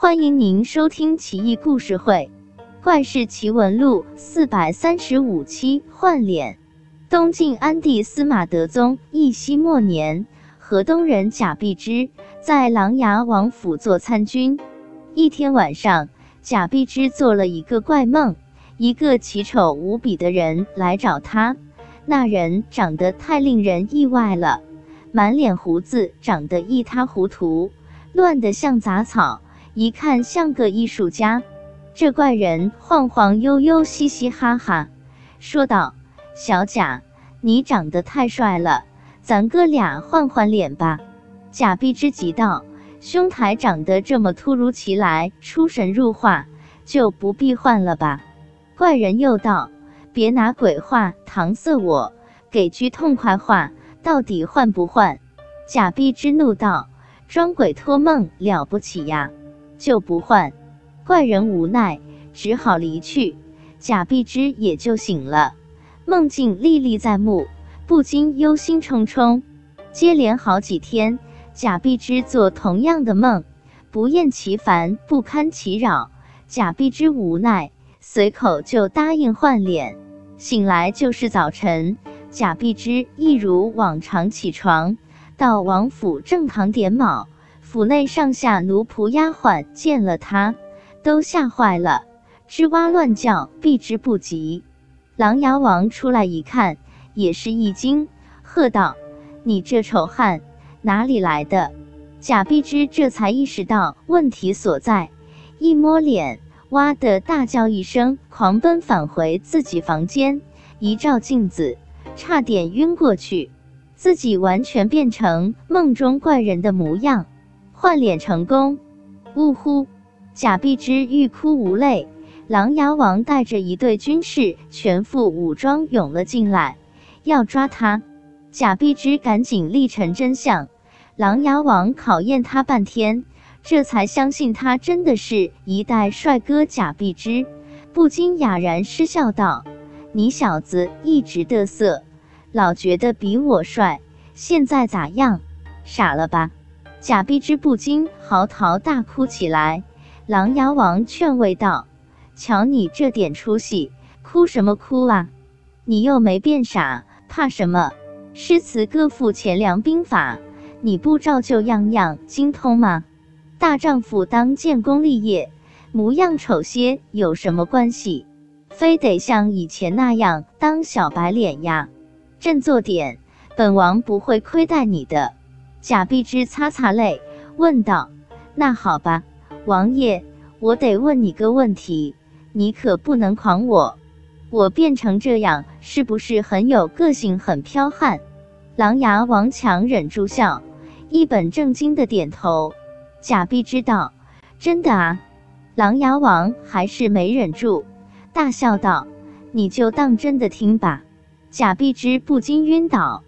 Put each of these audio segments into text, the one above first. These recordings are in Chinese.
欢迎您收听《奇异故事会·怪事奇闻录》四百三十五期。换脸。东晋安帝司马德宗义熙末年，河东人贾碧之在琅琊王府做参军。一天晚上，贾碧之做了一个怪梦，一个奇丑无比的人来找他。那人长得太令人意外了，满脸胡子，长得一塌糊涂，乱得像杂草。一看像个艺术家，这怪人晃晃悠悠，嘻嘻哈哈，说道：“小贾，你长得太帅了，咱哥俩换换脸吧。”贾碧之急道：“兄台长得这么突如其来，出神入化，就不必换了吧。”怪人又道：“别拿鬼话搪塞我，给句痛快话，到底换不换？”贾碧之怒道：“装鬼托梦了不起呀！”就不换，怪人无奈，只好离去。贾碧之也就醒了，梦境历历在目，不禁忧心忡忡。接连好几天，贾碧之做同样的梦，不厌其烦，不堪其扰。贾碧之无奈，随口就答应换脸。醒来就是早晨，贾碧之一如往常起床，到王府正堂点卯。府内上下奴仆丫鬟见了他，都吓坏了，吱哇乱叫，避之不及。琅琊王出来一看，也是一惊，喝道：“你这丑汉，哪里来的？”贾碧芝这才意识到问题所在，一摸脸，哇的大叫一声，狂奔返回自己房间，一照镜子，差点晕过去，自己完全变成梦中怪人的模样。换脸成功，呜呼！贾碧之欲哭无泪。琅琊王带着一队军士，全副武装涌了进来，要抓他。贾碧之赶紧立陈真相。琅琊王考验他半天，这才相信他真的是一代帅哥贾碧之，不禁哑然失笑道：“你小子一直得瑟，老觉得比我帅，现在咋样？傻了吧？”贾碧之不禁嚎啕大哭起来。琅琊王劝慰道：“瞧你这点出息，哭什么哭啊？你又没变傻，怕什么？诗词歌赋钱粮兵法，你不照旧样样精通吗？大丈夫当建功立业，模样丑些有什么关系？非得像以前那样当小白脸呀？振作点，本王不会亏待你的。”贾碧之擦擦泪，问道：“那好吧，王爷，我得问你个问题，你可不能诓我。我变成这样，是不是很有个性，很剽悍？”琅琊王强忍住笑，一本正经的点头。贾碧知道，真的啊。琅琊王还是没忍住，大笑道：“你就当真的听吧。”贾碧之不禁晕倒。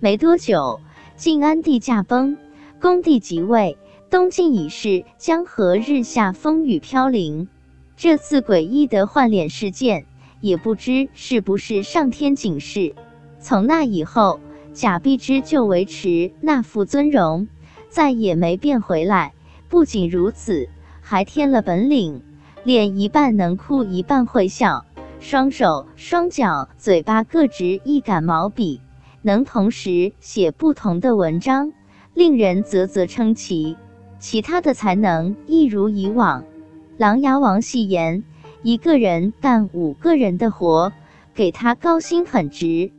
没多久。晋安帝驾崩，恭帝即位，东晋已是江河日下，风雨飘零。这次诡异的换脸事件，也不知是不是上天警示。从那以后，贾碧之就维持那副尊容，再也没变回来。不仅如此，还添了本领，脸一半能哭，一半会笑，双手双脚嘴巴各执一杆毛笔。能同时写不同的文章，令人啧啧称奇。其他的才能一如以往。琅琊王戏言：一个人干五个人的活，给他高薪很值。